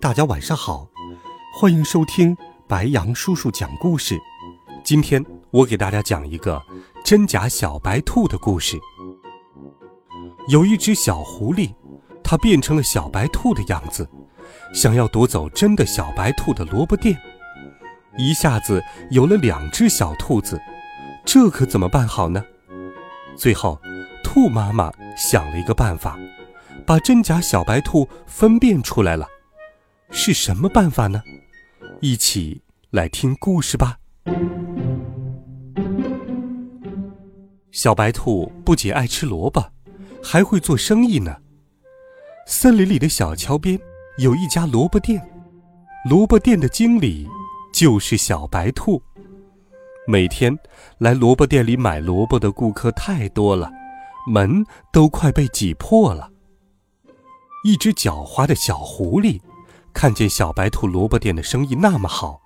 大家晚上好，欢迎收听白羊叔叔讲故事。今天我给大家讲一个真假小白兔的故事。有一只小狐狸，它变成了小白兔的样子，想要夺走真的小白兔的萝卜店。一下子有了两只小兔子，这可怎么办好呢？最后，兔妈妈想了一个办法。把真假小白兔分辨出来了，是什么办法呢？一起来听故事吧。小白兔不仅爱吃萝卜，还会做生意呢。森林里的小桥边有一家萝卜店，萝卜店的经理就是小白兔。每天来萝卜店里买萝卜的顾客太多了，门都快被挤破了。一只狡猾的小狐狸，看见小白兔萝卜店的生意那么好，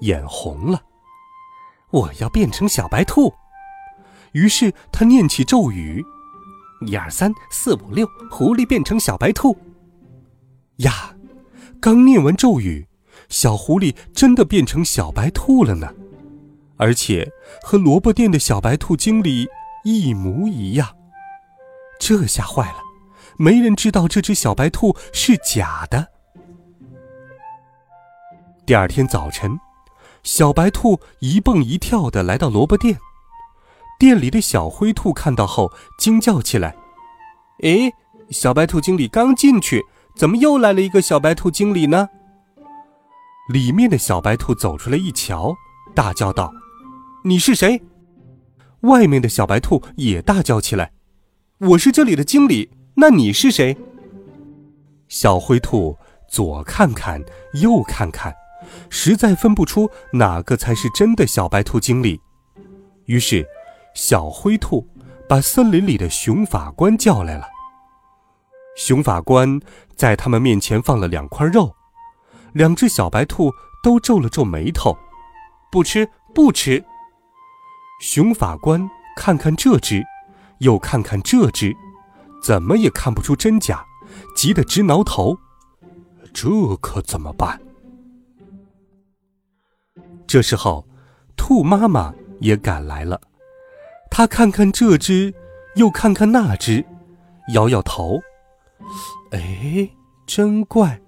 眼红了。我要变成小白兔。于是他念起咒语：“一二三四五六，狐狸变成小白兔。”呀，刚念完咒语，小狐狸真的变成小白兔了呢，而且和萝卜店的小白兔经理一模一样。这下坏了。没人知道这只小白兔是假的。第二天早晨，小白兔一蹦一跳的来到萝卜店，店里的小灰兔看到后惊叫起来：“诶，小白兔经理刚进去，怎么又来了一个小白兔经理呢？”里面的小白兔走出来一瞧，大叫道：“你是谁？”外面的小白兔也大叫起来：“我是这里的经理。”那你是谁？小灰兔左看看右看看，实在分不出哪个才是真的小白兔经理。于是，小灰兔把森林里的熊法官叫来了。熊法官在他们面前放了两块肉，两只小白兔都皱了皱眉头，不吃不吃。熊法官看看这只，又看看这只。怎么也看不出真假，急得直挠头。这可怎么办？这时候，兔妈妈也赶来了。她看看这只，又看看那只，摇摇头。哎，真怪。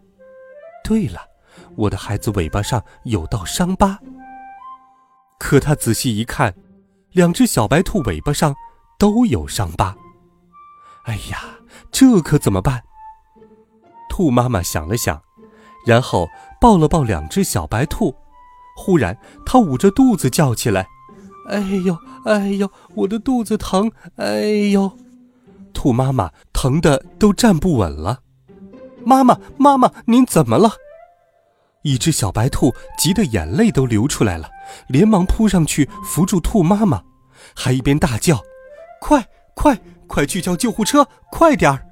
对了，我的孩子尾巴上有道伤疤。可她仔细一看，两只小白兔尾巴上都有伤疤。哎呀，这可怎么办？兔妈妈想了想，然后抱了抱两只小白兔。忽然，他捂着肚子叫起来：“哎呦，哎呦，我的肚子疼！哎呦！”兔妈妈疼得都站不稳了。妈妈，妈妈，您怎么了？一只小白兔急得眼泪都流出来了，连忙扑上去扶住兔妈妈，还一边大叫：“快，快！”快去叫救护车！快点儿！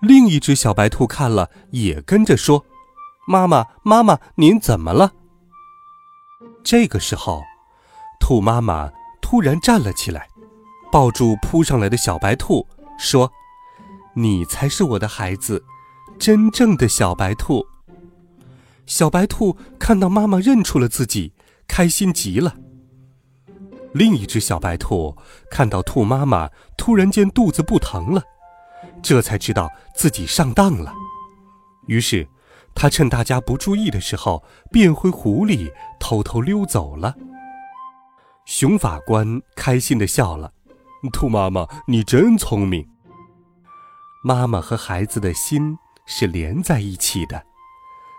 另一只小白兔看了，也跟着说：“妈妈，妈妈，您怎么了？”这个时候，兔妈妈突然站了起来，抱住扑上来的小白兔，说：“你才是我的孩子，真正的小白兔。”小白兔看到妈妈认出了自己，开心极了。另一只小白兔看到兔妈妈突然间肚子不疼了，这才知道自己上当了。于是，他趁大家不注意的时候变回狐狸，偷偷溜走了。熊法官开心的笑了：“兔妈妈，你真聪明。”妈妈和孩子的心是连在一起的，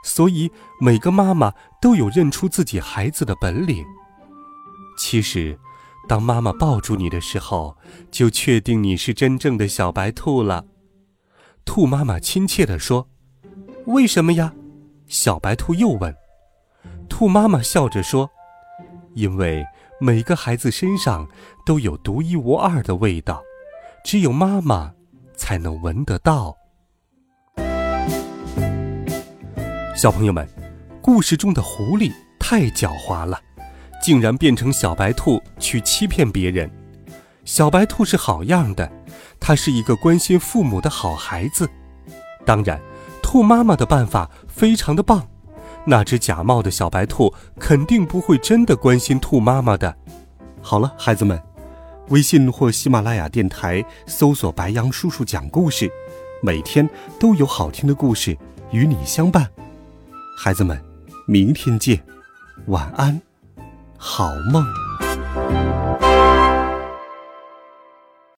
所以每个妈妈都有认出自己孩子的本领。其实。当妈妈抱住你的时候，就确定你是真正的小白兔了。兔妈妈亲切地说：“为什么呀？”小白兔又问。兔妈妈笑着说：“因为每个孩子身上都有独一无二的味道，只有妈妈才能闻得到。”小朋友们，故事中的狐狸太狡猾了，竟然变成小白兔去欺骗别人。小白兔是好样的，它是一个关心父母的好孩子。当然，兔妈妈的办法非常的棒。那只假冒的小白兔肯定不会真的关心兔妈妈的。好了，孩子们，微信或喜马拉雅电台搜索“白羊叔叔讲故事”，每天都有好听的故事与你相伴。孩子们，明天见，晚安，好梦。